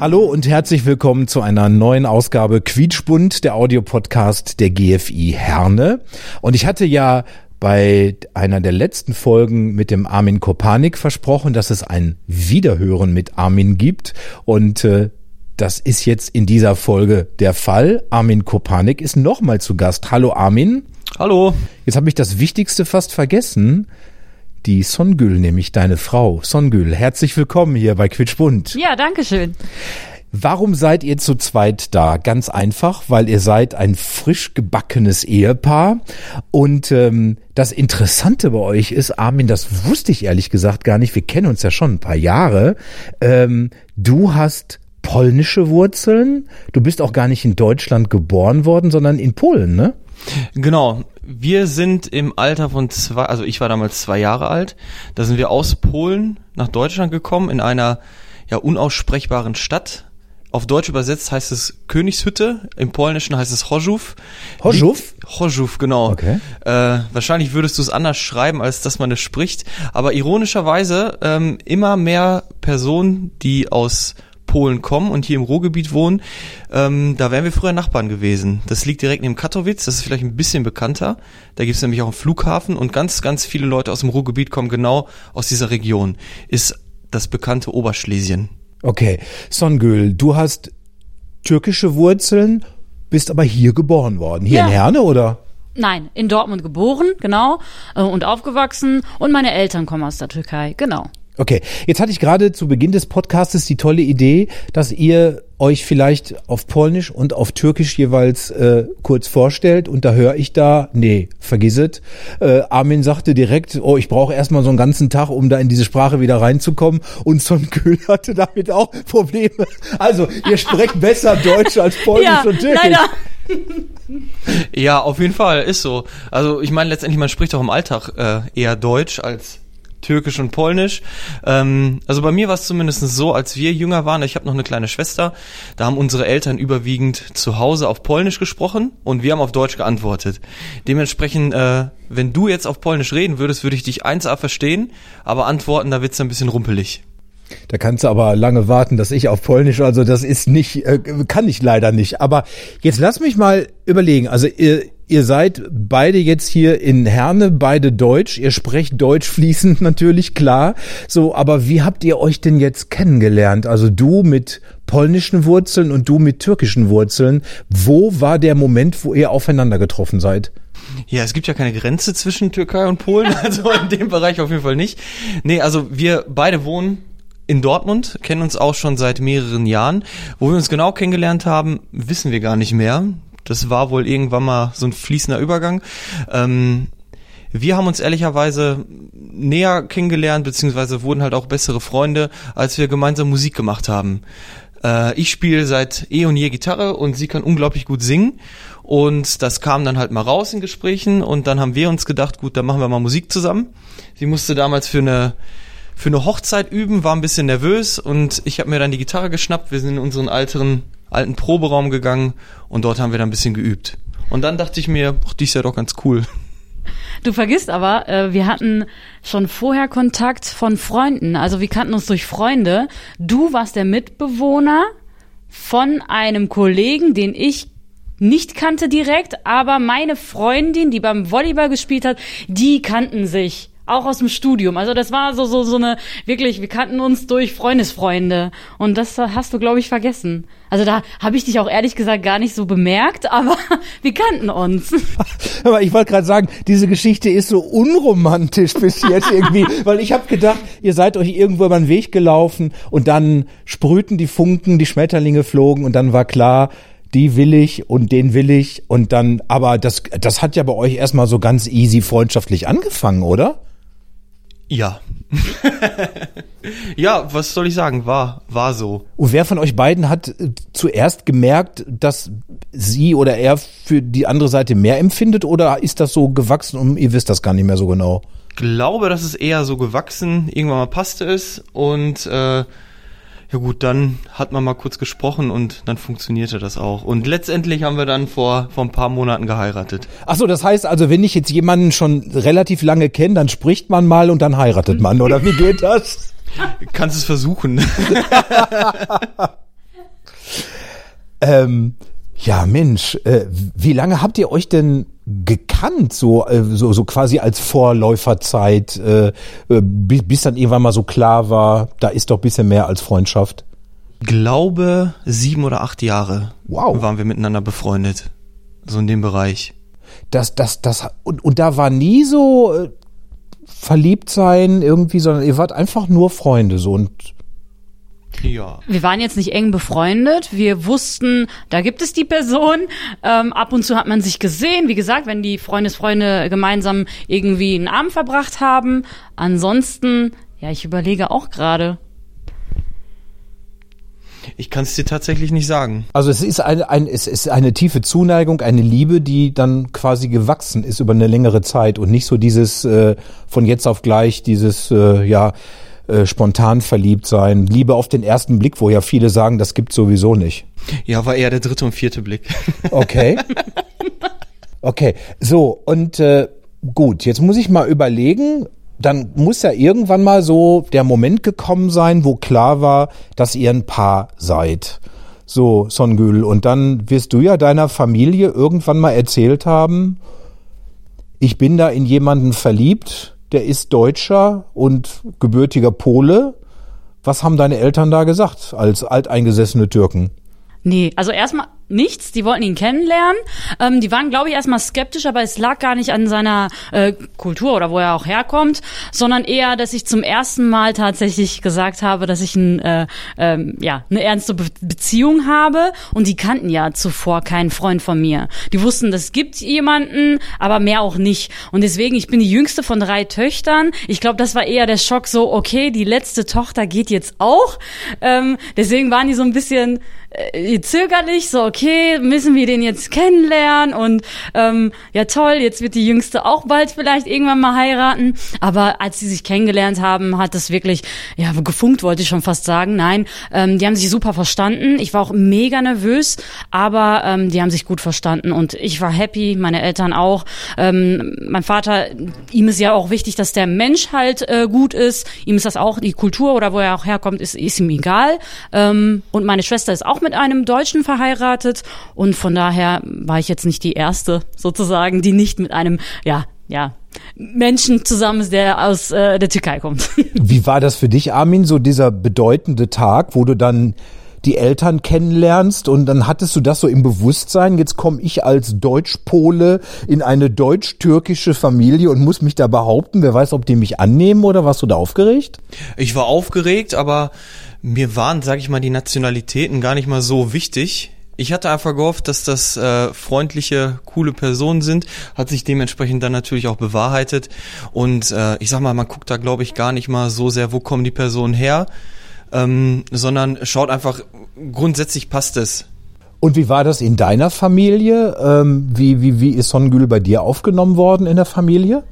Hallo und herzlich willkommen zu einer neuen Ausgabe Quietschbund, der Audiopodcast der GFI Herne. Und ich hatte ja bei einer der letzten Folgen mit dem Armin Kopanik versprochen, dass es ein Wiederhören mit Armin gibt. Und äh, das ist jetzt in dieser Folge der Fall. Armin Kopanik ist nochmal zu Gast. Hallo Armin. Hallo. Jetzt habe ich das Wichtigste fast vergessen. Die Songül, nämlich deine Frau. Songül, herzlich willkommen hier bei Quietschbund. Ja, danke schön. Warum seid ihr zu zweit da? Ganz einfach, weil ihr seid ein frisch gebackenes Ehepaar. Und ähm, das Interessante bei euch ist, Armin, das wusste ich ehrlich gesagt gar nicht. Wir kennen uns ja schon ein paar Jahre. Ähm, du hast polnische Wurzeln. Du bist auch gar nicht in Deutschland geboren worden, sondern in Polen, ne? Genau. Wir sind im Alter von zwei, also ich war damals zwei Jahre alt. Da sind wir aus Polen nach Deutschland gekommen in einer ja unaussprechbaren Stadt. Auf Deutsch übersetzt heißt es Königshütte, im Polnischen heißt es. Chorzów? Die- Chorzów, genau. Okay. Äh, wahrscheinlich würdest du es anders schreiben, als dass man es spricht. Aber ironischerweise ähm, immer mehr Personen, die aus Polen kommen und hier im Ruhrgebiet wohnen, ähm, da wären wir früher Nachbarn gewesen. Das liegt direkt neben Katowice, das ist vielleicht ein bisschen bekannter. Da gibt es nämlich auch einen Flughafen und ganz, ganz viele Leute aus dem Ruhrgebiet kommen genau aus dieser Region. Ist das bekannte Oberschlesien. Okay. Songül, du hast türkische Wurzeln, bist aber hier geboren worden. Hier Ja. in Herne, oder? Nein, in Dortmund geboren, genau, äh, und aufgewachsen. Und meine Eltern kommen aus der Türkei, genau. Okay, jetzt hatte ich gerade zu Beginn des Podcastes die tolle Idee, dass ihr euch vielleicht auf Polnisch und auf Türkisch jeweils äh, kurz vorstellt und da höre ich da, nee, vergiss es. Äh, Armin sagte direkt, oh, ich brauche erstmal so einen ganzen Tag, um da in diese Sprache wieder reinzukommen und Son Kühl hatte damit auch Probleme. Also, ihr sprecht besser Deutsch als Polnisch ja, und Türkisch. leider. Ja, auf jeden Fall, ist so. Also ich meine, letztendlich, man spricht auch im Alltag äh, eher Deutsch als Türkisch und Polnisch. Ähm, also bei mir war es zumindest so, als wir jünger waren, ich habe noch eine kleine Schwester, da haben unsere Eltern überwiegend zu Hause auf Polnisch gesprochen und wir haben auf Deutsch geantwortet. Dementsprechend, äh, wenn du jetzt auf Polnisch reden würdest, würde ich dich 1a verstehen, aber antworten, da wird's ein bisschen rumpelig. Da kannst du aber lange warten, dass ich auf Polnisch, also das ist nicht, äh, kann ich leider nicht. Aber jetzt lass mich mal überlegen. Also ihr, seid beide jetzt hier in Herne, beide Deutsch. Ihr sprecht Deutsch fließend natürlich, klar. So, aber wie habt ihr euch denn jetzt kennengelernt? Also du mit polnischen Wurzeln und du mit türkischen Wurzeln. Wo war der Moment, wo ihr aufeinander getroffen seid? Ja, es gibt ja keine Grenze zwischen Türkei und Polen, also in dem Bereich auf jeden Fall nicht. Nee, also wir beide wohnen in Dortmund, kennen uns auch schon seit mehreren Jahren. Wo wir uns genau kennengelernt haben, wissen wir gar nicht mehr. Das war wohl irgendwann mal so ein fließender Übergang. Ähm, wir haben uns ehrlicherweise näher kennengelernt, beziehungsweise wurden halt auch bessere Freunde, als wir gemeinsam Musik gemacht haben. Äh, ich spiele seit eh und je Gitarre und sie kann unglaublich gut singen. Und das kam dann halt mal raus in Gesprächen und dann haben wir uns gedacht, gut, dann machen wir mal Musik zusammen. Sie musste damals für eine für eine Hochzeit üben, war ein bisschen nervös und ich habe mir dann die Gitarre geschnappt. Wir sind in unseren alten alten Proberaum gegangen und dort haben wir dann ein bisschen geübt. Und dann dachte ich mir, ach, die ist ja doch ganz cool. Du vergisst aber, äh, wir hatten schon vorher Kontakt von Freunden. Also wir kannten uns durch Freunde. Du warst der Mitbewohner von einem Kollegen, den ich nicht kannte direkt, aber meine Freundin, die beim Volleyball gespielt hat, die kannten sich. Auch aus dem Studium. Also das war so, so, so eine, wirklich, wir kannten uns durch Freundesfreunde. Und das hast du, glaube ich, vergessen. Also da habe ich dich auch ehrlich gesagt gar nicht so bemerkt, aber wir kannten uns. Aber ich wollte gerade sagen, diese Geschichte ist so unromantisch bis jetzt irgendwie, weil ich habe gedacht, ihr seid euch irgendwo über den Weg gelaufen und dann sprühten die Funken, die Schmetterlinge flogen und dann war klar, die will ich und den will ich und dann, aber das, das hat ja bei euch erstmal so ganz easy freundschaftlich angefangen, oder? Ja. ja, was soll ich sagen? War, war so. Und wer von euch beiden hat äh, zuerst gemerkt, dass sie oder er für die andere Seite mehr empfindet oder ist das so gewachsen und ihr wisst das gar nicht mehr so genau? Glaube, das ist eher so gewachsen. Irgendwann mal passte es und äh, ja gut, dann hat man mal kurz gesprochen und dann funktionierte das auch. Und letztendlich haben wir dann vor, vor ein paar Monaten geheiratet. Ach so, das heißt also, wenn ich jetzt jemanden schon relativ lange kenne, dann spricht man mal und dann heiratet man, oder wie geht das? Kannst es versuchen. ähm, ja, Mensch, äh, wie lange habt ihr euch denn gekannt, so, äh, so, so quasi als Vorläuferzeit, äh, äh, bis, bis dann irgendwann mal so klar war, da ist doch bisschen mehr als Freundschaft? Glaube sieben oder acht Jahre Wow. waren wir miteinander befreundet. So in dem Bereich. Das, das, das, und, und da war nie so äh, verliebt sein irgendwie, sondern ihr wart einfach nur Freunde so und Ja. Wir waren jetzt nicht eng befreundet. Wir wussten, da gibt es die Person. Ähm, ab und zu hat man sich gesehen. Wie gesagt, wenn die Freundesfreunde gemeinsam irgendwie einen Abend verbracht haben. Ansonsten, ja, ich überlege auch gerade. Ich kann es dir tatsächlich nicht sagen. Also es ist eine, ein, es ist eine tiefe Zuneigung, eine Liebe, die dann quasi gewachsen ist über eine längere Zeit und nicht so dieses äh, von jetzt auf gleich, dieses äh, ja äh, spontan verliebt sein, Liebe auf den ersten Blick, wo ja viele sagen, das gibt sowieso nicht. Ja, war eher der dritte und vierte Blick. Okay. Okay, so und äh, gut, jetzt muss ich mal überlegen, dann muss ja irgendwann mal so der Moment gekommen sein, wo klar war, dass ihr ein Paar seid. So, Songül, und dann wirst du ja deiner Familie irgendwann mal erzählt haben, ich bin da in jemanden verliebt, der ist Deutscher und gebürtiger Pole. Was haben deine Eltern da gesagt als alteingesessene Türken? Nee, also erstmal nichts. Die wollten ihn kennenlernen. Ähm, die waren, glaube ich, erstmal skeptisch, aber es lag gar nicht an seiner äh, Kultur oder wo er auch herkommt, sondern eher, dass ich zum ersten Mal tatsächlich gesagt habe, dass ich ein, äh, ähm, ja, eine ernste Be Beziehung habe. Und die kannten ja zuvor keinen Freund von mir. Die wussten, es gibt jemanden, aber mehr auch nicht. Und deswegen, ich bin die jüngste von drei Töchtern. Ich glaube, das war eher der Schock, so, okay, die letzte Tochter geht jetzt auch. Ähm, deswegen waren die so ein bisschen äh, zögerlich, so okay, müssen wir den jetzt kennenlernen und ähm, ja toll, jetzt wird die Jüngste auch bald vielleicht irgendwann mal heiraten. Aber als sie sich kennengelernt haben, hat das wirklich, ja, gefunkt wollte ich schon fast sagen. Nein, ähm, die haben sich super verstanden. Ich war auch mega nervös, aber ähm, die haben sich gut verstanden und ich war happy, meine Eltern auch. Ähm, mein Vater, ihm ist ja auch wichtig, dass der Mensch halt äh, gut ist. Ihm ist das auch, die Kultur oder wo er auch herkommt, ist, ist ihm egal. Ähm, und meine Schwester ist auch mit einem Deutschen verheiratet und von daher war ich jetzt nicht die erste sozusagen, die nicht mit einem, ja, ja, Menschen zusammen ist, der aus äh, der Türkei kommt. Wie war das für dich, Armin, so dieser bedeutende Tag, wo du dann die Eltern kennenlernst und dann hattest du das so im Bewusstsein, jetzt komme ich als Deutsch-Pole in eine deutsch-türkische Familie und muss mich da behaupten, wer weiß, ob die mich annehmen oder warst du da aufgeregt? Ich war aufgeregt, aber mir waren, sag ich mal, die Nationalitäten gar nicht mal so wichtig. Ich hatte einfach gehofft, dass das äh, freundliche, coole Personen sind, hat sich dementsprechend dann natürlich auch bewahrheitet. Und äh, ich sag mal, man guckt da, glaube ich, gar nicht mal so sehr, wo kommen die Personen her, ähm, sondern schaut einfach, grundsätzlich passt es. Und wie war das in deiner Familie? Ähm, wie, wie, wie ist Songül bei dir aufgenommen worden in der Familie?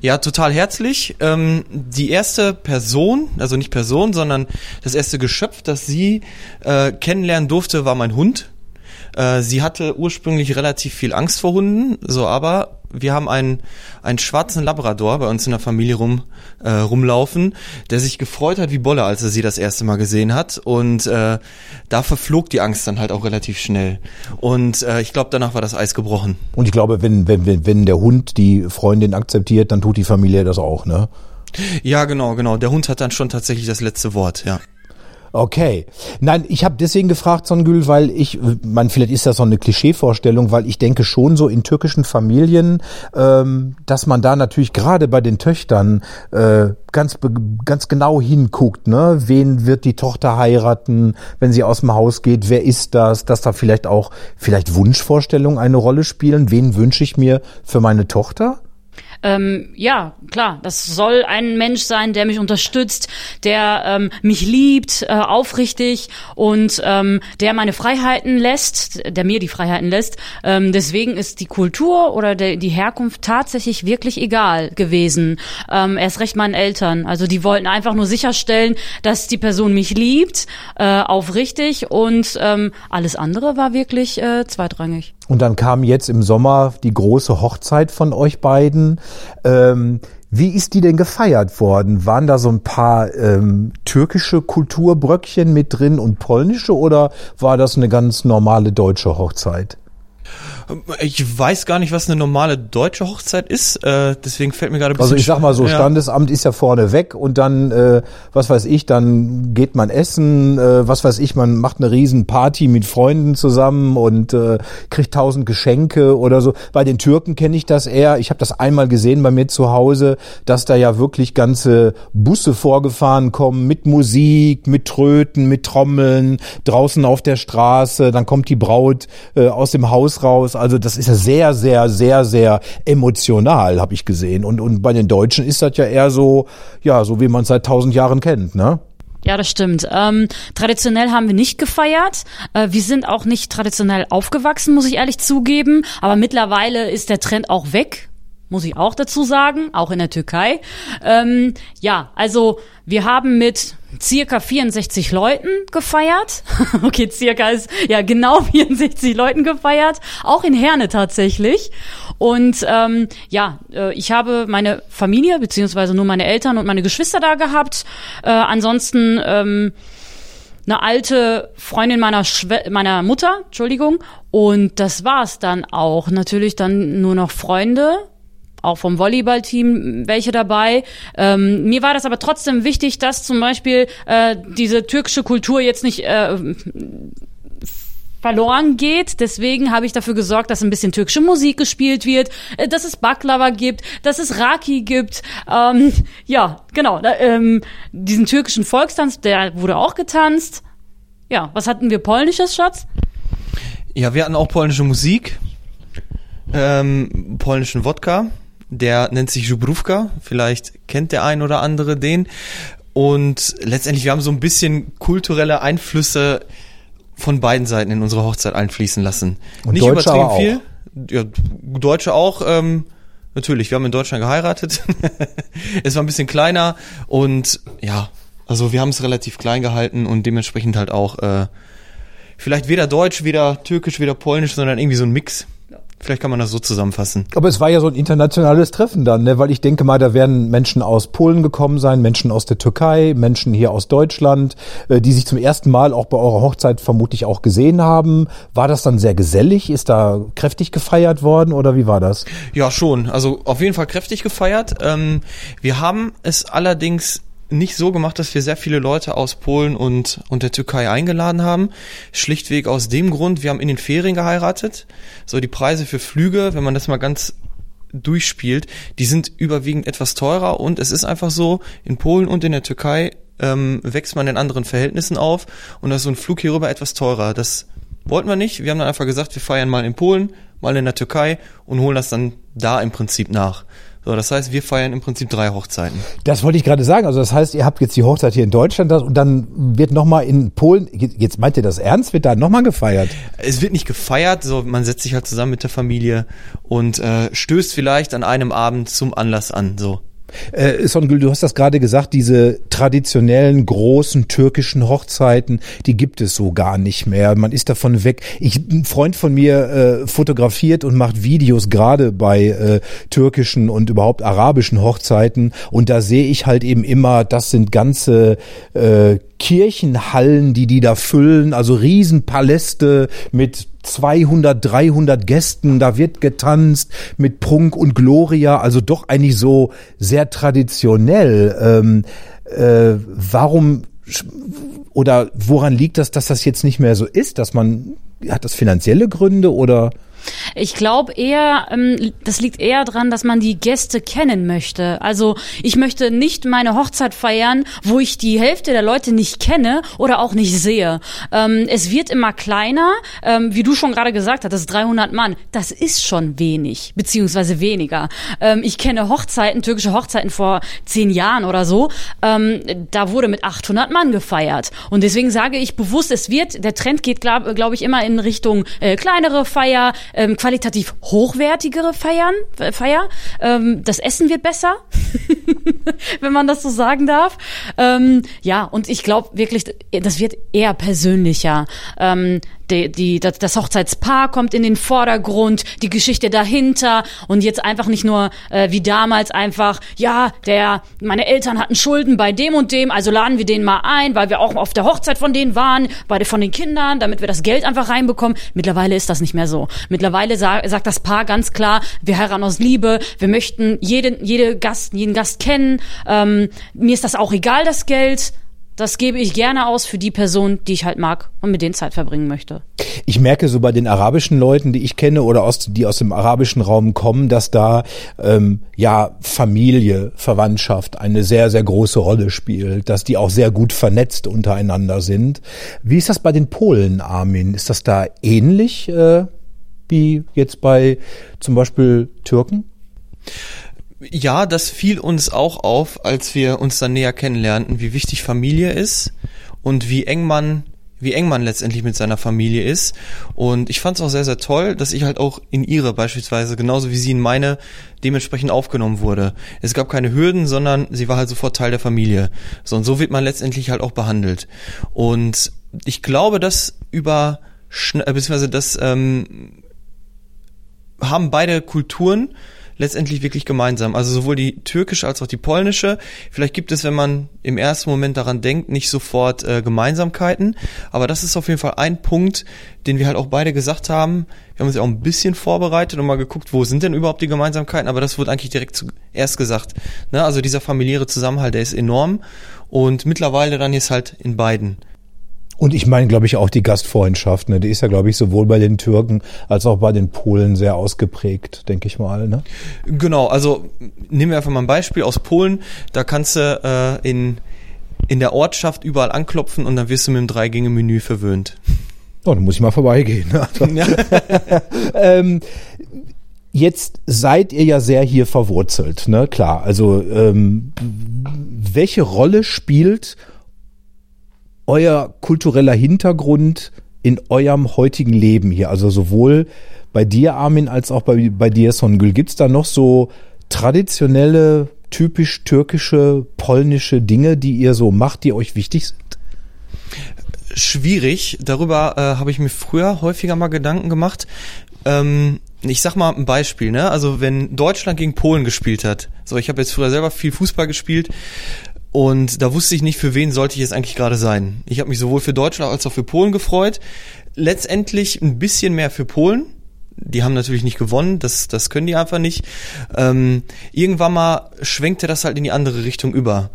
Ja, total herzlich. Ähm, die erste Person, also nicht Person, sondern das erste Geschöpf, das sie äh, kennenlernen durfte, war mein Hund. Äh, sie hatte ursprünglich relativ viel Angst vor Hunden, so aber wir haben einen, einen schwarzen Labrador bei uns in der Familie rum, äh, rumlaufen, der sich gefreut hat wie Bolle, als er sie das erste Mal gesehen hat. Und äh, da verflog die Angst dann halt auch relativ schnell. Und äh, ich glaube, danach war das Eis gebrochen. Und ich glaube, wenn, wenn, wenn, wenn der Hund die Freundin akzeptiert, dann tut die Familie das auch, ne? Ja, genau, genau. Der Hund hat dann schon tatsächlich das letzte Wort, ja. Okay. Nein, ich habe deswegen gefragt, Songül, weil ich, man vielleicht ist das so eine Klischeevorstellung, weil ich denke schon so in türkischen Familien, ähm, dass man da natürlich gerade bei den Töchtern äh, ganz ganz genau hinguckt, ne? Wen wird die Tochter heiraten, wenn sie aus dem Haus geht? Wer ist das? Dass da vielleicht auch vielleicht Wunschvorstellungen eine Rolle spielen. Wen wünsche ich mir für meine Tochter? Ähm, ja, klar, das soll ein Mensch sein, der mich unterstützt, der ähm, mich liebt, äh, aufrichtig und ähm, der meine Freiheiten lässt, der mir die Freiheiten lässt. Ähm, deswegen ist die Kultur oder der, die Herkunft tatsächlich wirklich egal gewesen. Ähm, erst recht meinen Eltern. Also die wollten einfach nur sicherstellen, dass die Person mich liebt, äh, aufrichtig und ähm, alles andere war wirklich äh, zweitrangig. Und dann kam jetzt im Sommer die große Hochzeit von euch beiden. Ähm, wie ist die denn gefeiert worden? Waren da so ein paar ähm, türkische Kulturbröckchen mit drin und polnische oder war das eine ganz normale deutsche Hochzeit? Ich weiß gar nicht, was eine normale deutsche Hochzeit ist, äh, deswegen fällt mir gerade ein Also ich sag mal so. Standesamt ist ja vorne weg und dann, äh, was weiß ich, dann geht man essen, äh, was weiß ich, man macht eine riesen Party mit Freunden zusammen und äh, kriegt tausend Geschenke oder so. Bei den Türken kenne ich das eher. Ich habe das einmal gesehen bei mir zu Hause, dass da ja wirklich ganze Busse vorgefahren kommen mit Musik, mit Tröten, mit Trommeln, draußen auf der Straße, dann kommt die Braut äh, aus dem Haus raus. Also das ist ja sehr, sehr, sehr, sehr emotional, habe ich gesehen. Und, und bei den Deutschen ist das ja eher so, ja, so wie man es seit tausend Jahren kennt, ne? Ja, das stimmt. Ähm, traditionell haben wir nicht gefeiert. Äh, wir sind auch nicht traditionell aufgewachsen, muss ich ehrlich zugeben. Aber mittlerweile ist der Trend auch weg. Muss ich auch dazu sagen, auch in der Türkei. Ähm, ja, also wir haben mit circa 64 Leuten gefeiert. okay, circa ist ja genau 64 Leuten gefeiert, auch in Herne tatsächlich. Und ähm, ja, äh, ich habe meine Familie beziehungsweise nur meine Eltern und meine Geschwister da gehabt. Äh, ansonsten ähm, eine alte Freundin meiner Schwe meiner Mutter, Entschuldigung. Und das war's dann auch. Natürlich dann nur noch Freunde, auch vom Volleyballteam welche dabei. Ähm, mir war das aber trotzdem wichtig, dass zum Beispiel äh, diese türkische Kultur jetzt nicht äh, verloren geht. Deswegen habe ich dafür gesorgt, dass ein bisschen türkische Musik gespielt wird, äh, dass es Baklava gibt, dass es Raki gibt. Ähm, ja, genau. Ähm, diesen türkischen Volkstanz, der wurde auch getanzt. Ja, was hatten wir polnisches, Schatz? Ja, wir hatten auch polnische Musik, ähm, polnischen Wodka, der nennt sich Żubrówka, vielleicht kennt der ein oder andere den. Und letztendlich, wir haben so ein bisschen kulturelle Einflüsse von beiden Seiten in unsere Hochzeit einfließen lassen. Und Nicht Deutsche übertrieben viel. Ja, Deutsche auch, ähm, natürlich, wir haben in Deutschland geheiratet. es war ein bisschen kleiner und ja, also wir haben es relativ klein gehalten und dementsprechend halt auch äh, vielleicht weder Deutsch, weder Türkisch, weder Polnisch, sondern irgendwie so ein Mix. Vielleicht kann man das so zusammenfassen. Aber es war ja so ein internationales Treffen dann, ne? weil ich denke mal, da werden Menschen aus Polen gekommen sein, Menschen aus der Türkei, Menschen hier aus Deutschland, äh, die sich zum ersten Mal auch bei eurer Hochzeit vermutlich auch gesehen haben. War das dann sehr gesellig? Ist da kräftig gefeiert worden oder wie war das? Ja, schon. Also auf jeden Fall kräftig gefeiert. Ähm, wir haben es allerdings nicht so gemacht, dass wir sehr viele Leute aus Polen und, und der Türkei eingeladen haben. Schlichtweg aus dem Grund, wir haben in den Ferien geheiratet. So die Preise für Flüge, wenn man das mal ganz durchspielt, die sind überwiegend etwas teurer und es ist einfach so, in Polen und in der Türkei ähm, wächst man in anderen Verhältnissen auf und da ist so ein Flug hierüber etwas teurer. Das wollten wir nicht. Wir haben dann einfach gesagt, wir feiern mal in Polen, mal in der Türkei und holen das dann da im Prinzip nach. So, das heißt, wir feiern im Prinzip drei Hochzeiten. Das wollte ich gerade sagen. Also das heißt, ihr habt jetzt die Hochzeit hier in Deutschland und dann wird nochmal in Polen, jetzt meint ihr das ernst, wird da nochmal gefeiert? Es wird nicht gefeiert, so man setzt sich halt zusammen mit der Familie und äh, stößt vielleicht an einem Abend zum Anlass an. So. Äh, Songül, du hast das gerade gesagt, diese traditionellen großen türkischen Hochzeiten, die gibt es so gar nicht mehr. Man ist davon weg. Ich, ein Freund von mir äh, fotografiert und macht Videos gerade bei äh, türkischen und überhaupt arabischen Hochzeiten und da sehe ich halt eben immer, das sind ganze äh, Kirchenhallen, die die da füllen, also Riesenpaläste mit 200, 300 Gästen, da wird getanzt mit Prunk und Gloria, also doch eigentlich so sehr traditionell. Ähm, äh, warum oder woran liegt das, dass das jetzt nicht mehr so ist, dass man hat das finanzielle Gründe oder Ich glaube eher, ähm, das liegt eher dran, dass man die Gäste kennen möchte. Also ich möchte nicht meine Hochzeit feiern, wo ich die Hälfte der Leute nicht kenne oder auch nicht sehe. Ähm, es wird immer kleiner, ähm, wie du schon gerade gesagt hast, 300 Mann. Das ist schon wenig, beziehungsweise weniger. Ähm, ich kenne Hochzeiten, türkische Hochzeiten vor zehn Jahren oder so. Ähm, da wurde mit 800 Mann gefeiert. Und deswegen sage ich bewusst, es wird, der Trend geht, glaube glaub ich, immer in Richtung äh, kleinere Feier, ähm, qualitativ hochwertigere Feiern, äh, Feier. Ähm, das Essen wird besser, wenn man das so sagen darf. Ähm, ja, und ich glaube wirklich, das wird eher persönlicher. Ähm, die, die, das, das Hochzeitspaar kommt in den Vordergrund, die Geschichte dahinter und jetzt einfach nicht nur äh, wie damals einfach, ja, der, meine Eltern hatten Schulden bei dem und dem, also laden wir den mal ein, weil wir auch auf der Hochzeit von denen waren, bei von den Kindern, damit wir das Geld einfach reinbekommen. Mittlerweile ist das nicht mehr so. Mittlerweile sa sagt das Paar ganz klar, wir heiraten aus Liebe, wir möchten jeden, jede Gast, jeden Gast kennen. Ähm, mir ist das auch egal, das Geld das gebe ich gerne aus für die Person, die ich halt mag und mit denen Zeit verbringen möchte. Ich merke so bei den arabischen Leuten, die ich kenne oder aus, die aus dem arabischen Raum kommen, dass da ähm, ja Familie, Verwandtschaft eine sehr, sehr große Rolle spielt, dass die auch sehr gut vernetzt untereinander sind. Wie ist das bei den Polen, Armin? Ist das da ähnlich äh, wie jetzt bei zum Beispiel Türken? Ja, das fiel uns auch auf, als wir uns dann näher kennenlernten, wie wichtig Familie ist und wie eng man wie eng man letztendlich mit seiner Familie ist. Und ich fand es auch sehr, sehr toll, dass ich halt auch in ihre beispielsweise, genauso wie sie in meine, dementsprechend aufgenommen wurde. Es gab keine Hürden, sondern sie war halt sofort Teil der Familie. So, und so wird man letztendlich halt auch behandelt. Und ich glaube, dass über, äh, beziehungsweise das ähm, haben beide Kulturen letztendlich wirklich gemeinsam. Also sowohl die türkische als auch die polnische. Vielleicht gibt es, wenn man im ersten Moment daran denkt, nicht sofort äh, Gemeinsamkeiten. Aber das ist auf jeden Fall ein Punkt, den wir halt auch beide gesagt haben. Wir haben uns ja auch ein bisschen vorbereitet und mal geguckt, wo sind denn überhaupt die Gemeinsamkeiten. Aber das wurde eigentlich direkt zuerst gesagt. Ne? Also dieser familiäre Zusammenhalt, der ist enorm. Und mittlerweile dann jetzt halt in beiden und ich meine, glaube ich, auch die Gastfreundschaft, ne? die ist ja, glaube ich, sowohl bei den Türken als auch bei den Polen sehr ausgeprägt, denke ich mal. Ne? Genau, also nehmen wir einfach mal ein Beispiel aus Polen. Da kannst du äh, in, in der Ortschaft überall anklopfen und dann wirst du mit dem Drei-Gänge-Menü verwöhnt. Oh, dann muss ich mal vorbeigehen. Ne? Ja. ähm, Jetzt seid ihr ja sehr hier verwurzelt, ne? Klar. Also ähm, welche Rolle spielt euer kultureller Hintergrund in eurem heutigen Leben hier? Also sowohl bei dir, Armin, als auch bei, bei dir, Songül. Gibt's da noch so traditionelle, typisch türkische, polnische Dinge, die ihr so macht, die euch wichtig sind? Schwierig. Darüber äh, habe ich mir früher häufiger mal Gedanken gemacht. Ähm, ich sag mal ein Beispiel, ne? Also wenn Deutschland gegen Polen gespielt hat, so ich habe jetzt früher selber viel Fußball gespielt und da wusste ich nicht, für wen sollte ich jetzt eigentlich gerade sein. Ich habe mich sowohl für Deutschland als auch für Polen gefreut. Letztendlich ein bisschen mehr für Polen. Die haben natürlich nicht gewonnen, das, das können die einfach nicht. Ähm, irgendwann mal schwenkte das halt in die andere Richtung über.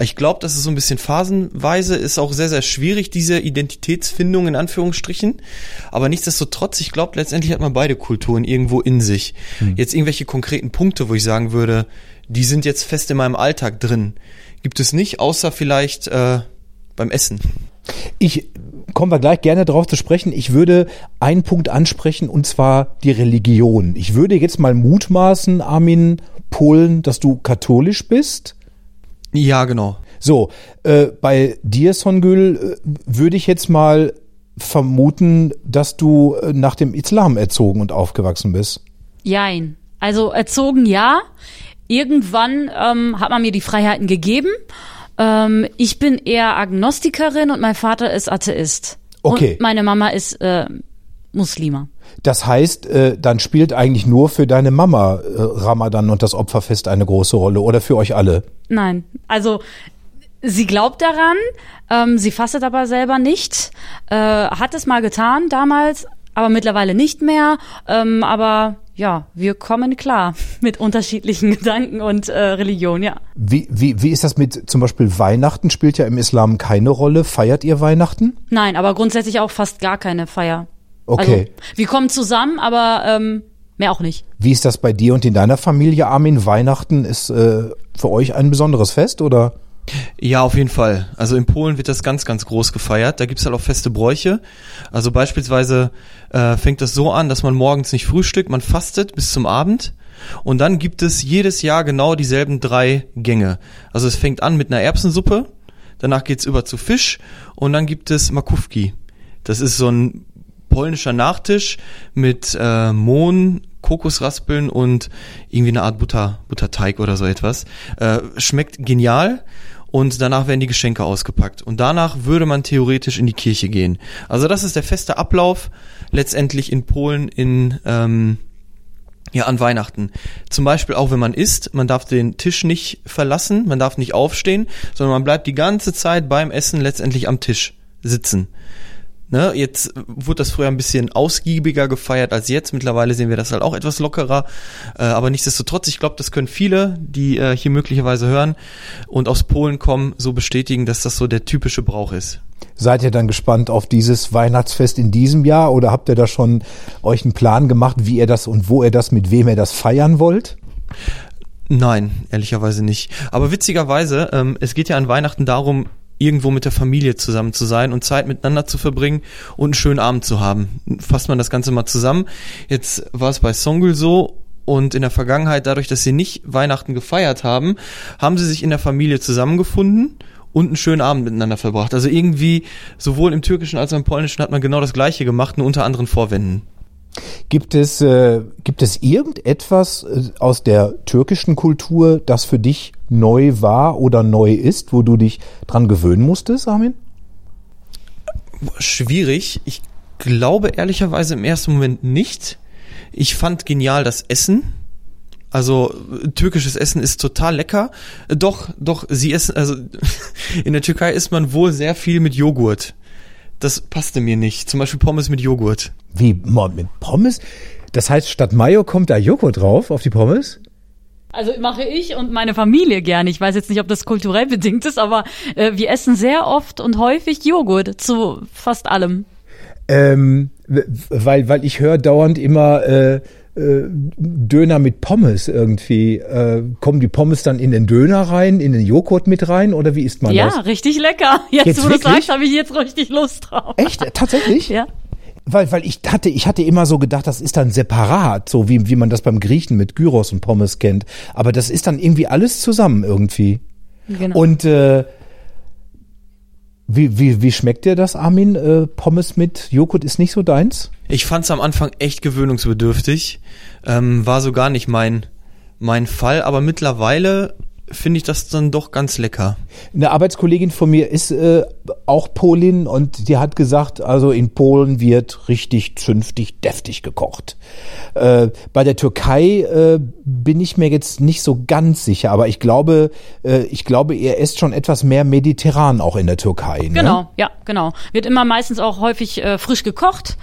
Ich glaube, das ist so ein bisschen phasenweise, ist auch sehr, sehr schwierig, diese Identitätsfindung in Anführungsstrichen. Aber nichtsdestotrotz, ich glaube, letztendlich hat man beide Kulturen irgendwo in sich. Hm. Jetzt irgendwelche konkreten Punkte, wo ich sagen würde, die sind jetzt fest in meinem Alltag drin gibt es nicht, außer vielleicht äh, beim Essen. Ich kommen wir gleich gerne darauf zu sprechen. Ich würde einen Punkt ansprechen und zwar die Religion. Ich würde jetzt mal mutmaßen, Armin Polen, dass du katholisch bist. Ja, genau. So, äh, bei dir, Songül, äh, würde ich jetzt mal vermuten, dass du äh, nach dem Islam erzogen und aufgewachsen bist. Jein. Also erzogen ja irgendwann ähm, hat man mir die Freiheiten gegeben. Ähm, ich bin eher Agnostikerin und mein Vater ist Atheist. Okay. Und meine Mama ist äh, Muslima. Das heißt, äh, dann spielt eigentlich nur für deine Mama äh, Ramadan und das Opferfest eine große Rolle oder für euch alle? Nein, also sie glaubt daran, ähm, sie fastet aber selber nicht, äh, hat es mal getan damals, aber mittlerweile nicht mehr. Ähm, aber ja, wir kommen klar mit unterschiedlichen Gedanken und äh, Religion, ja. Wie, wie, wie ist das mit zum Beispiel Weihnachten? Spielt ja im Islam keine Rolle. Feiert ihr Weihnachten? Nein, aber grundsätzlich auch fast gar keine Feier. Okay. Also, wir kommen zusammen, aber ähm, mehr auch nicht. Wie ist das bei dir und in deiner Familie, Armin? Weihnachten ist äh, für euch ein besonderes Fest, oder? Ja, auf jeden Fall. Also in Polen wird das ganz, ganz groß gefeiert. Da gibt's halt auch feste Bräuche. Also beispielsweise äh, fängt das so an, dass man morgens nicht frühstückt, man fastet bis zum Abend. Und dann gibt es jedes Jahr genau dieselben drei Gänge. Also es fängt an mit einer Erbsensuppe, danach geht's über zu Fisch und dann gibt es Makówki. Das ist so ein polnischer Nachtisch mit äh, Mohn, Kokosraspeln und irgendwie eine Art Butter, Butterteig oder so etwas. Äh, schmeckt genial und danach werden die Geschenke ausgepackt. Und danach würde man theoretisch in die Kirche gehen. Also das ist der feste Ablauf letztendlich in Polen in ähm, ja, an Weihnachten. Zum Beispiel auch wenn man isst, man darf den Tisch nicht verlassen, man darf nicht aufstehen, sondern man bleibt die ganze Zeit beim Essen letztendlich am Tisch sitzen. Ne, jetzt wurde das früher ein bisschen ausgiebiger gefeiert als jetzt. Mittlerweile sehen wir das halt auch etwas lockerer. Äh, aber nichtsdestotrotz, ich glaube, das können viele, die äh, hier möglicherweise hören und aus Polen kommen, so bestätigen, dass das so der typische Brauch ist. Seid ihr dann gespannt auf dieses Weihnachtsfest in diesem Jahr oder habt ihr da schon euch einen Plan gemacht, wie ihr das und wo ihr das, mit wem ihr das feiern wollt? Nein, ehrlicherweise nicht. Aber witzigerweise, ähm, es geht ja an Weihnachten darum, irgendwo mit der Familie zusammen zu sein und Zeit miteinander zu verbringen und einen schönen Abend zu haben. Fasst man das Ganze mal zusammen. Jetzt war es bei Songül so und in der Vergangenheit, dadurch, dass sie nicht Weihnachten gefeiert haben, haben sie sich in der Familie zusammengefunden und einen schönen Abend miteinander verbracht. Also irgendwie sowohl im Türkischen als auch im Polnischen hat man genau das Gleiche gemacht, nur unter anderen Vorwänden. Gibt es, äh, gibt es irgendetwas äh, aus der türkischen Kultur, das für dich neu war oder neu ist, wo du dich dran gewöhnen musstest, Armin? Schwierig. Ich glaube ehrlicherweise im ersten Moment nicht. Ich fand genial das Essen. Also türkisches Essen ist total lecker. Doch, doch, sie essen, also in der Türkei isst man wohl sehr viel mit Joghurt. Das passte mir nicht. Zum Beispiel Pommes mit Joghurt. Wie, mit Pommes? Das heißt, statt Mayo kommt da Joghurt drauf auf die Pommes? Also mache ich und meine Familie gerne. Ich weiß jetzt nicht, ob das kulturell bedingt ist, aber äh, wir essen sehr oft und häufig Joghurt zu fast allem. Ähm, weil, weil ich höre dauernd immer äh, äh, Döner mit Pommes irgendwie. Äh, kommen die Pommes dann in den Döner rein, in den Joghurt mit rein oder wie isst man ja, das? richtig lecker. Jetzt, Jetzt wo du sagst, habe ich jetzt richtig Lust drauf. Echt? Tatsächlich? Ja. Weil, weil ich hatte, ich hatte immer so gedacht, das ist dann separat, so wie, wie man das beim Griechen mit Gyros und Pommes kennt. Aber das ist dann irgendwie alles zusammen irgendwie. Genau. Und äh, wie, wie, wie schmeckt dir das, Armin? Äh, Pommes mit Joghurt ist nicht so deins? Ich fand es am Anfang echt gewöhnungsbedürftig. Ähm, war so gar nicht mein, mein Fall, aber mittlerweile finde ich das dann doch ganz lecker. Eine Arbeitskollegin von mir ist äh, auch Polin und die hat gesagt, also in Polen wird richtig zünftig, deftig gekocht. Äh, bei der Türkei äh, bin ich mir jetzt nicht so ganz sicher, aber ich glaube, äh, ich glaube, ihr esst schon etwas mehr mediterran auch in der Türkei. Ne? Genau, ja, genau. Wird immer meistens auch häufig äh, frisch gekocht.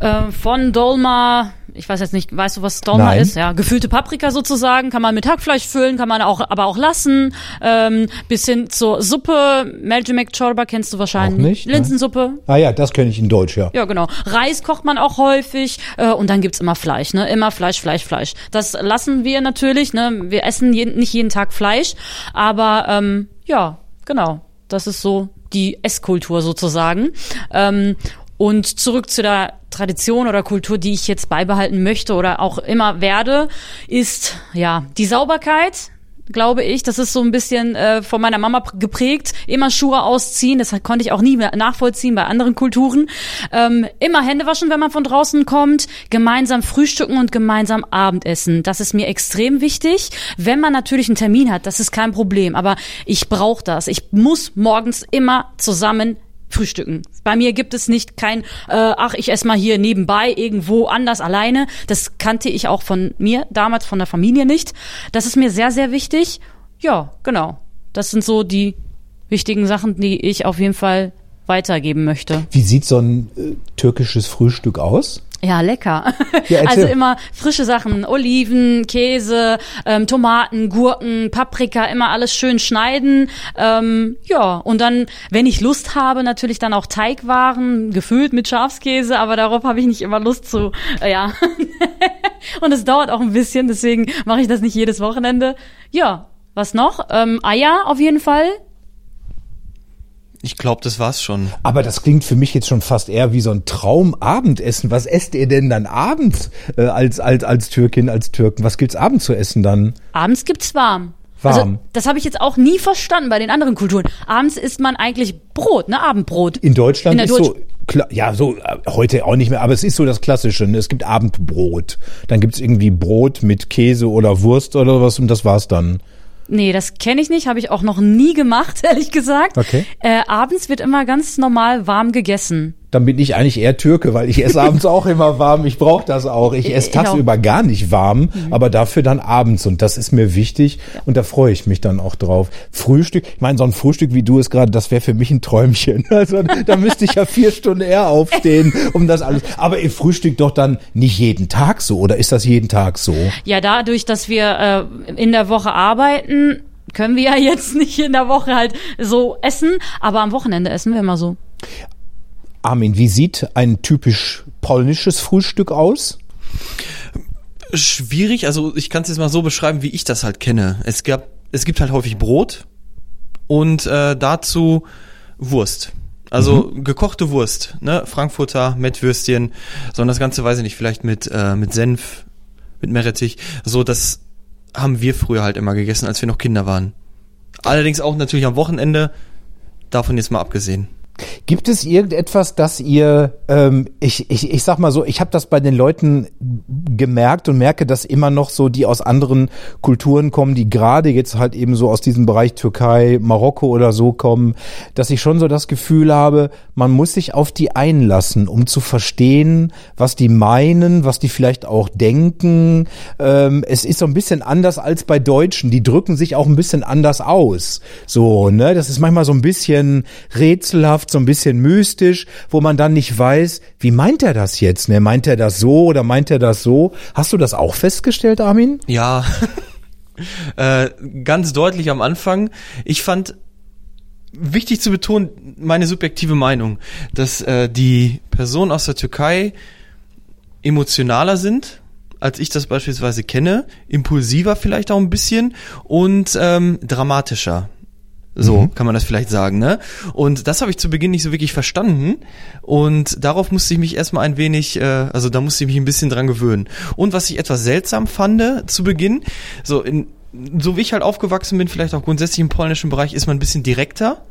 Äh, von Dolma, ich weiß jetzt nicht, weißt du, was Dolma Nein. ist? Ja, gefüllte Paprika sozusagen, kann man mit Hackfleisch füllen, kann man auch, aber auch lassen. Ähm, bis hin zur Suppe, Mercimek Chorba kennst du wahrscheinlich. Auch nicht, ne? Linsensuppe. Ah ja, das kenne ich in Deutsch, ja. Ja, genau. Reis kocht man auch häufig äh, und dann gibt's immer Fleisch, ne? Immer Fleisch, Fleisch, Fleisch. Das lassen wir natürlich, ne? Wir essen jeden, nicht jeden Tag Fleisch, aber ähm, ja, genau. Das ist so die Esskultur sozusagen. Ähm, und zurück zu der Tradition oder Kultur, die ich jetzt beibehalten möchte oder auch immer werde, ist ja die Sauberkeit glaube ich. Das ist so ein bisschen äh, von meiner Mama pr- geprägt. Immer Schuhe ausziehen, das konnte ich auch nie mehr nachvollziehen bei anderen Kulturen. Ähm, immer Hände waschen, wenn man von draußen kommt. Gemeinsam frühstücken und gemeinsam Abendessen. Das ist mir extrem wichtig. Wenn man natürlich einen Termin hat, das ist kein Problem. Aber ich brauche das. Ich muss morgens immer zusammen frühstücken. Bei mir gibt es nicht kein, äh, ach, ich esse mal hier nebenbei irgendwo anders alleine. Das kannte ich auch von mir damals, von der Familie nicht. Das ist mir sehr, sehr wichtig. Ja, genau. Das sind so die wichtigen Sachen, die ich auf jeden Fall weitergeben möchte. Wie sieht so ein äh, türkisches Frühstück aus? Ja, lecker. Ja, also immer frische Sachen, Oliven, Käse, ähm, Tomaten, Gurken, Paprika, immer alles schön schneiden. Ähm, ja, und dann, wenn ich Lust habe, natürlich dann auch Teigwaren, gefüllt mit Schafskäse, aber darauf habe ich nicht immer Lust zu. Äh, ja. und es dauert auch ein bisschen, deswegen mache ich das nicht jedes Wochenende. Ja, was noch? Ähm, Eier auf jeden Fall. Ich glaube, das war's schon. Aber das klingt für mich jetzt schon fast eher wie so ein Traumabendessen. Was esst ihr denn dann abends äh, als, als, als Türkin, als Türken? Was gibt's abends zu essen dann? Abends gibt's warm. Warm. Also, das habe ich jetzt auch nie verstanden bei den anderen Kulturen. Abends isst man eigentlich Brot, ne? Abendbrot. In Deutschland In der ist so, Deutsch- klar, ja, so äh, heute auch nicht mehr, aber es ist so das Klassische. Ne? Es gibt Abendbrot. Dann gibt's irgendwie Brot mit Käse oder Wurst oder was und das war's dann. Nee, das kenne ich nicht, habe ich auch noch nie gemacht, ehrlich gesagt. Okay. Äh, abends wird immer ganz normal warm gegessen. Dann bin ich eigentlich eher Türke, weil ich esse abends auch immer warm. Ich brauche das auch. Ich esse Ich auch. tagsüber gar nicht warm, aber dafür dann abends. Und das ist mir wichtig und da freue ich mich dann auch drauf. Frühstück, ich meine, so ein Frühstück wie du es gerade, das wäre für mich ein Träumchen. Also da müsste ich ja vier Stunden eher aufstehen, um das alles. Aber ihr frühstückt doch dann nicht jeden Tag so, oder ist das jeden Tag so? Ja, dadurch, dass wir äh, in der Woche arbeiten, können wir ja jetzt nicht in der Woche halt so essen, aber am Wochenende essen wir immer so. Armin, wie sieht ein typisch polnisches Frühstück aus? Schwierig, also ich kann es jetzt mal so beschreiben, wie ich das halt kenne. Es gab, es gibt halt häufig Brot und äh, dazu Wurst. Also gekochte Wurst, ne? Frankfurter, Mettwürstchen, sondern das Ganze weiß ich nicht, vielleicht mit, äh, mit Senf, mit Meerrettich. So, das haben wir früher halt immer gegessen, als wir noch Kinder waren. Allerdings auch natürlich am Wochenende, davon jetzt mal abgesehen. Gibt es irgendetwas, das ihr, ähm, ich, ich, ich sag mal so, ich habe das bei den Leuten gemerkt und merke das immer noch so, die aus anderen Kulturen kommen, die gerade jetzt halt eben so aus diesem Bereich Türkei, Marokko oder so kommen, dass ich schon so das Gefühl habe, man muss sich auf die einlassen, um zu verstehen, was die meinen, was die vielleicht auch denken. Ähm, es ist so ein bisschen anders als bei Deutschen, die drücken sich auch ein bisschen anders aus. So, ne, das ist manchmal so ein bisschen rätselhaft, so ein bisschen mystisch, wo man dann nicht weiß, wie meint er das jetzt? Ne? Meint er das so oder meint er das so? Hast du das auch festgestellt, Armin? Ja, äh, ganz deutlich am Anfang. Ich fand wichtig zu betonen, meine subjektive Meinung, dass äh, die Personen aus der Türkei emotionaler sind, als ich das beispielsweise kenne, impulsiver vielleicht auch ein bisschen und ähm, dramatischer. So kann man das vielleicht sagen, ne? Und das habe ich zu Beginn nicht so wirklich verstanden. Und darauf musste ich mich erstmal ein wenig, äh, also da musste ich mich ein bisschen dran gewöhnen. Und was ich etwas seltsam fand zu Beginn, so in, so wie ich halt aufgewachsen bin, vielleicht auch grundsätzlich im polnischen Bereich, ist man ein bisschen direkter.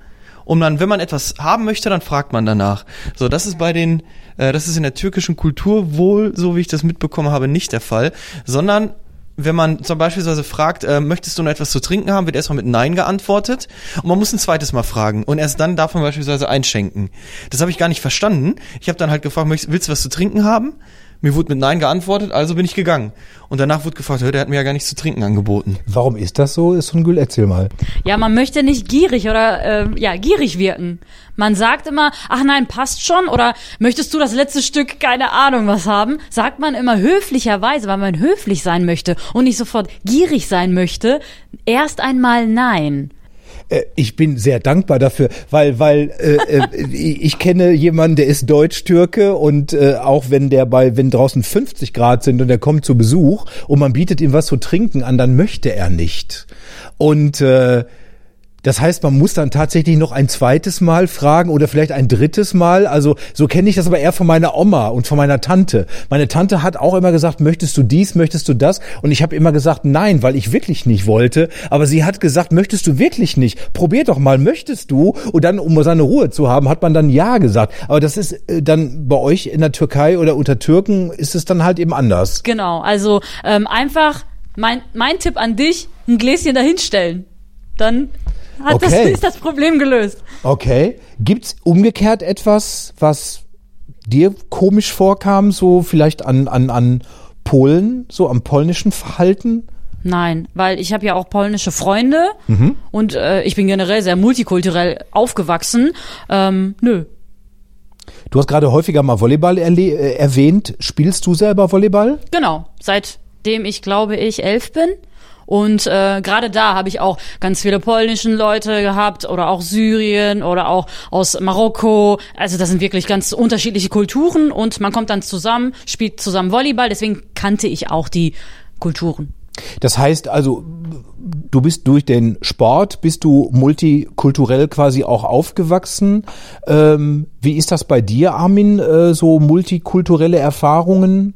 Und dann, wenn man etwas haben möchte, dann fragt man danach. So, das ist bei den, äh, das ist in der türkischen Kultur wohl, so wie ich das mitbekommen habe, nicht der Fall, sondern wenn man zum Beispiel fragt, äh, möchtest du noch etwas zu trinken haben, wird erstmal mit Nein geantwortet und man muss ein zweites Mal fragen und erst dann darf man beispielsweise einschenken. Das habe ich gar nicht verstanden. Ich habe dann halt gefragt, willst du was zu trinken haben? Mir wurde mit Nein geantwortet, also bin ich gegangen. Und danach wurde gefragt, hör, der hat mir ja gar nichts zu trinken angeboten. Warum ist das so? Ist Gül, erzähl mal. Ja, man möchte nicht gierig oder ähm, ja gierig wirken. Man sagt immer, ach nein, passt schon oder möchtest du das letzte Stück, keine Ahnung was haben, sagt man immer höflicherweise, weil man höflich sein möchte und nicht sofort gierig sein möchte. Erst einmal nein. Äh, Ich bin sehr dankbar dafür, weil weil äh, äh, ich kenne jemanden, der ist Deutsch-Türke und äh, auch wenn der bei wenn draußen 50 Grad sind und er kommt zu Besuch und man bietet ihm was zu trinken an, dann möchte er nicht. Und äh, das heißt, man muss dann tatsächlich noch ein zweites Mal fragen oder vielleicht ein drittes Mal. Also so kenne ich das aber eher von meiner Oma und von meiner Tante. Meine Tante hat auch immer gesagt, möchtest du dies, möchtest du das? Und ich habe immer gesagt, nein, weil ich wirklich nicht wollte. Aber sie hat gesagt, möchtest du wirklich nicht? Probier doch mal, möchtest du? Und dann, um seine Ruhe zu haben, hat man dann ja gesagt. Aber das ist äh, dann bei euch in der Türkei oder unter Türken ist es dann halt eben anders. Genau, also ähm, einfach mein, mein Tipp an dich, ein Gläschen dahinstellen. Dann hat das, Okay. ist das Problem gelöst. Okay. Gibt's umgekehrt etwas, was dir komisch vorkam, so vielleicht an, an, an Polen, so am polnischen Verhalten? Nein, weil ich habe ja auch polnische Freunde und äh, ich bin generell sehr multikulturell aufgewachsen. Ähm, nö. Du hast gerade häufiger mal Volleyball äh, erwähnt. Spielst du selber Volleyball? Genau, seitdem ich glaube ich elf bin. Und äh, gerade da habe ich auch ganz viele polnischen Leute gehabt oder auch Syrien oder auch aus Marokko. Also das sind wirklich ganz unterschiedliche Kulturen und man kommt dann zusammen, spielt zusammen Volleyball. Deswegen kannte ich auch die Kulturen. Das heißt also, du bist durch den Sport, bist du multikulturell quasi auch aufgewachsen. Ähm, wie ist das bei dir, Armin? Äh, so multikulturelle Erfahrungen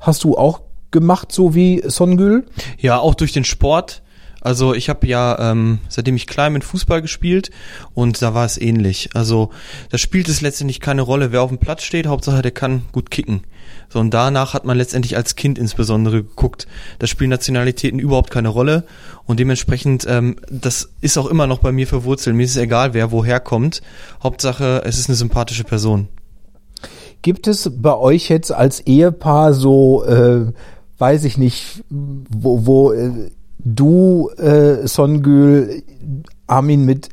hast du auch gemacht, so wie Songül? Ja, auch durch den Sport. Also ich habe ja, ähm, seitdem ich klein bin, Fußball gespielt und da war es ähnlich. Also da spielt es letztendlich keine Rolle, wer auf dem Platz steht, Hauptsache der kann gut kicken. So und danach hat man letztendlich als Kind insbesondere geguckt. Da spielen Nationalitäten überhaupt keine Rolle und dementsprechend, ähm, das ist auch immer noch bei mir verwurzelt. Mir ist es egal, wer woher kommt. Hauptsache, es ist eine sympathische Person. Gibt es bei euch jetzt als Ehepaar so, äh, weiß ich nicht, wo, wo äh, du, äh, Songül, Armin mit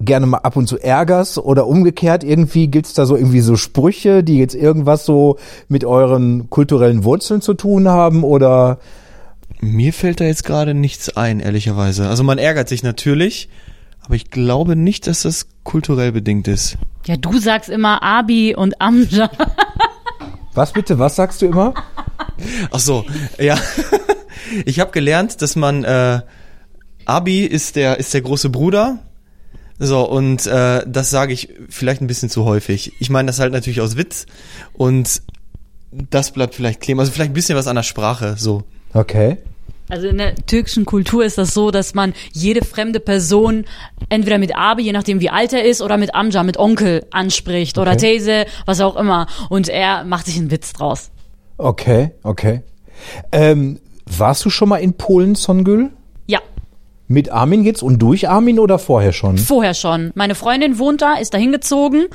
gerne mal ab und zu ärgerst oder umgekehrt irgendwie gibt's da so irgendwie so Sprüche, die jetzt irgendwas so mit euren kulturellen Wurzeln zu tun haben oder Mir fällt da jetzt gerade nichts ein, ehrlicherweise. Also man ärgert sich natürlich, aber ich glaube nicht, dass das kulturell bedingt ist. Ja, du sagst immer Abi und Amja. was bitte, was sagst du immer? Ach so, ja. Ich habe gelernt, dass man äh, Abi ist der ist der große Bruder. So und äh, das sage ich vielleicht ein bisschen zu häufig. Ich meine das halt natürlich aus Witz und das bleibt vielleicht kleben. Also vielleicht ein bisschen was an der Sprache so. Okay. Also in der türkischen Kultur ist das so, dass man jede fremde Person entweder mit Abi, je nachdem wie alt er ist, oder mit Amja, mit Onkel anspricht oder Okay. These, was auch immer. Und er macht sich einen Witz draus. Okay, okay. Ähm, warst du schon mal in Polen, Songül? Ja, Mit Armin jetzt und durch Armin oder vorher schon? vorher schon. Meine Freundin wohnt da, ist da hingezogen.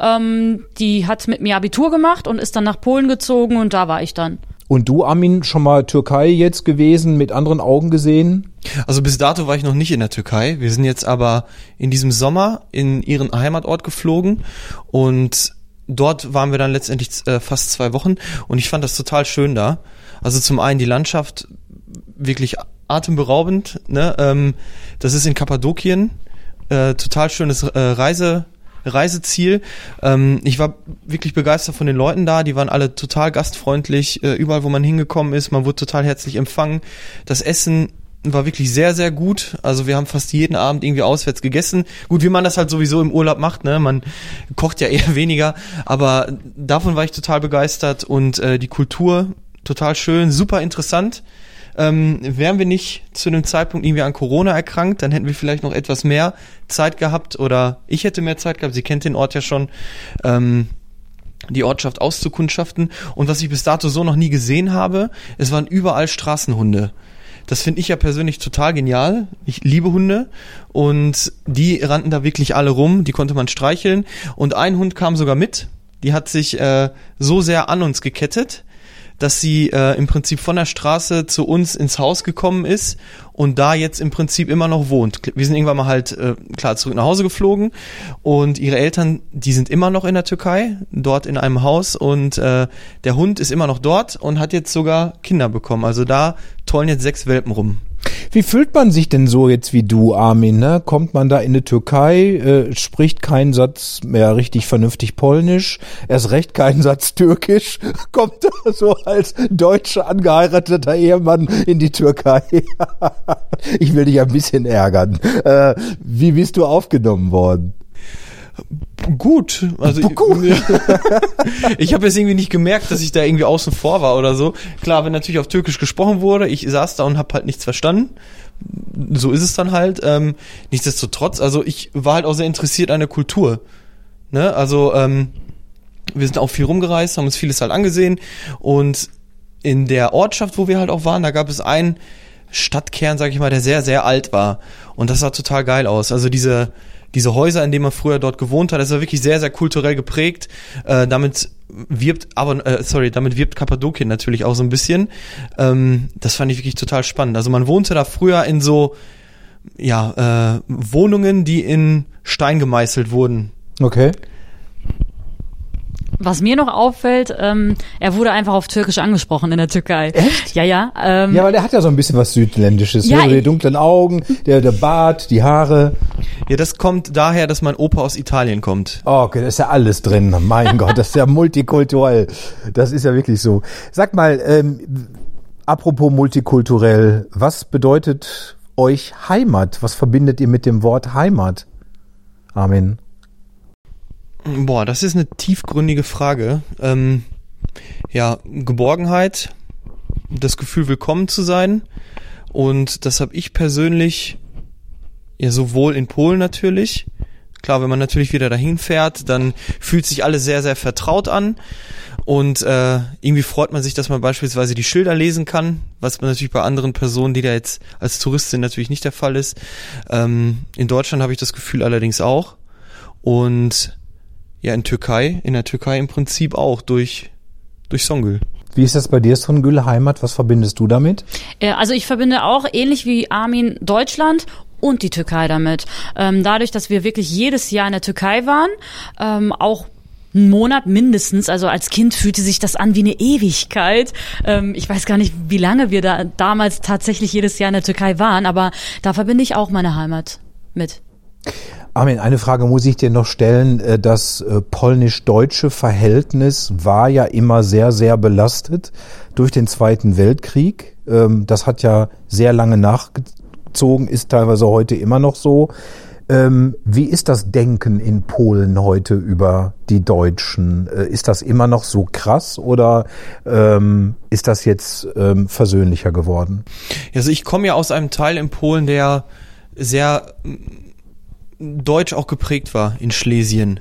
Ähm, die hat mit mir Abitur gemacht und ist dann nach Polen gezogen und da war ich dann. Und du, Armin, schon mal Türkei jetzt gewesen, mit anderen Augen gesehen? Also bis dato war ich noch nicht in der Türkei. Wir sind jetzt aber in diesem Sommer in ihren Heimatort geflogen und dort waren wir dann letztendlich äh, fast zwei Wochen und ich fand das total schön da. Also zum einen die Landschaft wirklich atemberaubend. Ne? Ähm, das ist in Kappadokien. Äh, total schönes äh, Reise. Reiseziel. Ähm, ich war wirklich begeistert von den Leuten da. Die waren alle total gastfreundlich. Äh, überall, wo man hingekommen ist, man wurde total herzlich empfangen. Das Essen war wirklich sehr, sehr gut. Also wir haben fast jeden Abend irgendwie auswärts gegessen. Gut, wie man das halt sowieso im Urlaub macht, ne? Man kocht ja eher weniger, aber davon war ich total begeistert und äh, die Kultur total schön, super interessant. Ähm, wären wir nicht zu einem Zeitpunkt irgendwie an Corona erkrankt, dann hätten wir vielleicht noch etwas mehr Zeit gehabt oder ich hätte mehr Zeit gehabt. Sie kennt den Ort ja schon. Ähm, die Ortschaft auszukundschaften. Und was ich bis dato so noch nie gesehen habe, es waren überall Straßenhunde. Das finde ich ja persönlich total genial. Ich liebe Hunde und die rannten da wirklich alle rum. Die konnte man streicheln und ein Hund kam sogar mit. Die hat sich äh, so sehr an uns gekettet, dass sie äh, im Prinzip von der Straße zu uns ins Haus gekommen ist und da jetzt im Prinzip immer noch wohnt. Wir sind irgendwann mal halt äh, klar zurück nach Hause geflogen und ihre Eltern, die sind immer noch in der Türkei, dort in einem Haus und äh, der Hund ist immer noch dort und hat jetzt sogar Kinder bekommen. Also da tollen jetzt sechs Welpen rum. Wie fühlt man sich denn so jetzt wie du, Armin? Ne? Kommt man da in die Türkei, äh, spricht keinen Satz mehr richtig vernünftig Polnisch, erst recht keinen Satz Türkisch, kommt da so als deutscher angeheirateter Ehemann in die Türkei. ich will dich ein bisschen ärgern. Äh, wie bist du aufgenommen worden? Gut, also Gut. ich, ich habe jetzt irgendwie nicht gemerkt, dass ich da irgendwie außen vor war oder so. Klar, wenn natürlich auf Türkisch gesprochen wurde, ich saß da und habe halt nichts verstanden. So ist es dann halt. Ähm, nichtsdestotrotz, also ich war halt auch sehr interessiert an der Kultur. Ne? Also ähm, wir sind auch viel rumgereist, haben uns vieles halt angesehen und in der Ortschaft, wo wir halt auch waren, da gab es einen Stadtkern, sag ich mal, der sehr, sehr alt war. Und das sah total geil aus. Also diese, diese Häuser, in denen man früher dort gewohnt hat, das war wirklich sehr, sehr kulturell geprägt. Äh, damit wirbt, aber, äh, sorry, damit wirbt Kappadokien natürlich auch so ein bisschen. Ähm, das fand ich wirklich total spannend. Also man wohnte da früher in so, ja, äh, Wohnungen, die in Stein gemeißelt wurden. Okay. Was mir noch auffällt, ähm, er wurde einfach auf Türkisch angesprochen in der Türkei. Echt? Ja, ja. Ähm, Ja, weil der hat ja so ein bisschen was Südländisches. Ja, ne? So die dunklen Augen, der, der Bart, die Haare. Ja, das kommt daher, dass mein Opa aus Italien kommt. Oh, okay, da ist ja alles drin. Mein Gott, das ist ja multikulturell. Das ist ja wirklich so. Sag mal, ähm, apropos multikulturell, was bedeutet euch Heimat? Was verbindet ihr mit dem Wort Heimat? Armin. Boah, das ist eine tiefgründige Frage. Ähm, ja, Geborgenheit, das Gefühl, willkommen zu sein. Und das habe ich persönlich, ja, sowohl in Polen natürlich. Klar, wenn man natürlich wieder dahin fährt, dann fühlt sich alles sehr, sehr vertraut an. Und äh, irgendwie freut man sich, dass man beispielsweise die Schilder lesen kann, was man natürlich bei anderen Personen, die da jetzt als Tourist sind, natürlich nicht der Fall ist. Ähm, in Deutschland habe ich das Gefühl allerdings auch. Und ja, in Türkei, in der Türkei im Prinzip auch durch, durch Songül. Wie ist das bei dir, Songül, Heimat? Was verbindest du damit? Äh, Also ich verbinde auch ähnlich wie Armin Deutschland und die Türkei damit. Ähm, dadurch, dass wir wirklich jedes Jahr in der Türkei waren, ähm, auch einen Monat mindestens, also als Kind fühlte sich das an wie eine Ewigkeit. Ähm, ich weiß gar nicht, wie lange wir da damals tatsächlich jedes Jahr in der Türkei waren, aber da verbinde ich auch meine Heimat mit. Armin, eine Frage muss ich dir noch stellen. Äh, Das äh, polnisch-deutsche Verhältnis war ja immer sehr, sehr belastet durch den Zweiten Weltkrieg. Ähm, Das hat ja sehr lange nachgezogen, ist teilweise heute immer noch so. Ähm, Wie ist das Denken in Polen heute über die Deutschen? Äh, Ist das immer noch so krass oder ähm, ist das jetzt versöhnlicher geworden? Also ich komme ja aus einem Teil in Polen, der sehr deutsch auch geprägt war in Schlesien.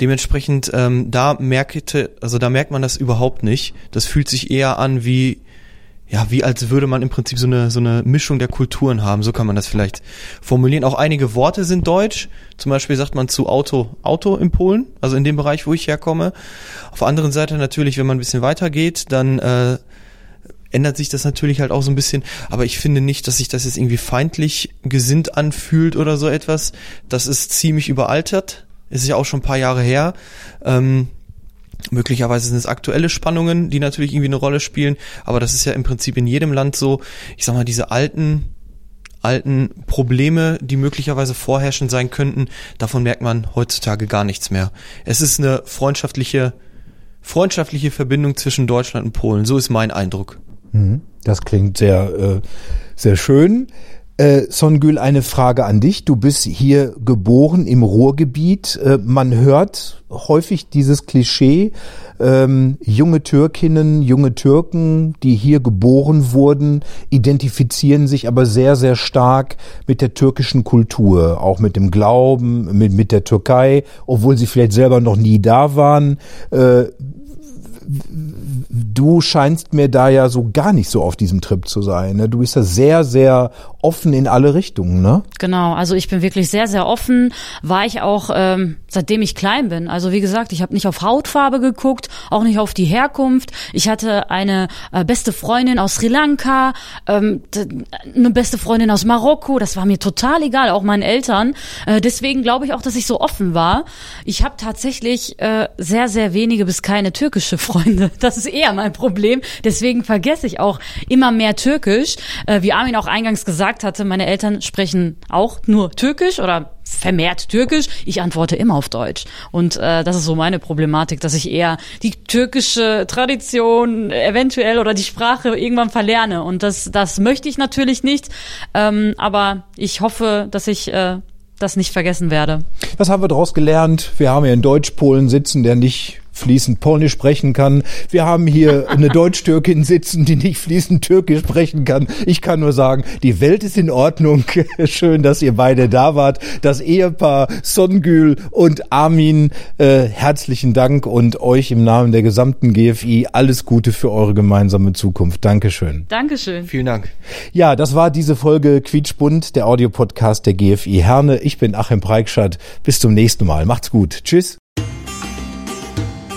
Dementsprechend ähm, da merkte, also da merkt man das überhaupt nicht. Das fühlt sich eher an wie ja, wie als würde man im Prinzip so eine so eine Mischung der Kulturen haben. So kann man das vielleicht formulieren. Auch einige Worte sind deutsch. Zum Beispiel sagt man zu Auto Auto in Polen, also in dem Bereich, wo ich herkomme. Auf der anderen Seite natürlich, wenn man ein bisschen weiter geht, dann äh, ändert sich das natürlich halt auch so ein bisschen, aber ich finde nicht, dass sich das jetzt irgendwie feindlich gesinnt anfühlt oder so etwas. Das ist ziemlich überaltert. Ist ja auch schon ein paar Jahre her. Ähm, möglicherweise sind es aktuelle Spannungen, die natürlich irgendwie eine Rolle spielen, aber das ist ja im Prinzip in jedem Land so. Ich sag mal, diese alten alten Probleme, die möglicherweise vorherrschend sein könnten, davon merkt man heutzutage gar nichts mehr. Es ist eine freundschaftliche freundschaftliche Verbindung zwischen Deutschland und Polen. So ist mein Eindruck. Das klingt sehr, äh, sehr schön. Äh, Songül, eine Frage an dich. Du bist hier geboren im Ruhrgebiet. Äh, man hört häufig dieses Klischee, ähm, junge Türkinnen, junge Türken, die hier geboren wurden, identifizieren sich aber sehr, sehr stark mit der türkischen Kultur, auch mit dem Glauben, mit, mit der Türkei, obwohl sie vielleicht selber noch nie da waren. Äh, du scheinst mir da ja so gar nicht so auf diesem Trip zu sein. Ne? Du bist ja sehr, sehr offen in alle Richtungen, ne? Genau, also ich bin wirklich sehr, sehr offen. War ich auch, ähm, seitdem ich klein bin. Also wie gesagt, ich habe nicht auf Hautfarbe geguckt, auch nicht auf die Herkunft. Ich hatte eine äh, beste Freundin aus Sri Lanka, ähm, eine beste Freundin aus Marokko. Das war mir total egal, auch meinen Eltern. Äh, deswegen glaube ich auch, dass ich so offen war. Ich habe tatsächlich äh, sehr, sehr wenige bis keine türkische Freunde. Das ist eher mein Problem. Deswegen vergesse ich auch immer mehr Türkisch. Äh, wie Armin auch eingangs gesagt hatte, meine Eltern sprechen auch nur Türkisch oder vermehrt Türkisch. Ich antworte immer auf Deutsch. Und äh, das ist so meine Problematik, dass ich eher die türkische Tradition eventuell oder die Sprache irgendwann verlerne. Und das, das möchte ich natürlich nicht. Ähm, aber ich hoffe, dass ich äh, das nicht vergessen werde. Was haben wir daraus gelernt? Wir haben hier einen Deutsch-Polen sitzen, der nicht fließend Polnisch sprechen kann. Wir haben hier eine Deutsch-Türkin sitzen, die nicht fließend Türkisch sprechen kann. Ich kann nur sagen, die Welt ist in Ordnung. Schön, dass ihr beide da wart. Das Ehepaar Songül und Armin, äh, herzlichen Dank und euch im Namen der gesamten GFI alles Gute für eure gemeinsame Zukunft. Dankeschön. Dankeschön. Vielen Dank. Ja, das war diese Folge Quietschbunt, der Audiopodcast der GFI Herne. Ich bin Achim Preikschat. Bis zum nächsten Mal. Macht's gut. Tschüss.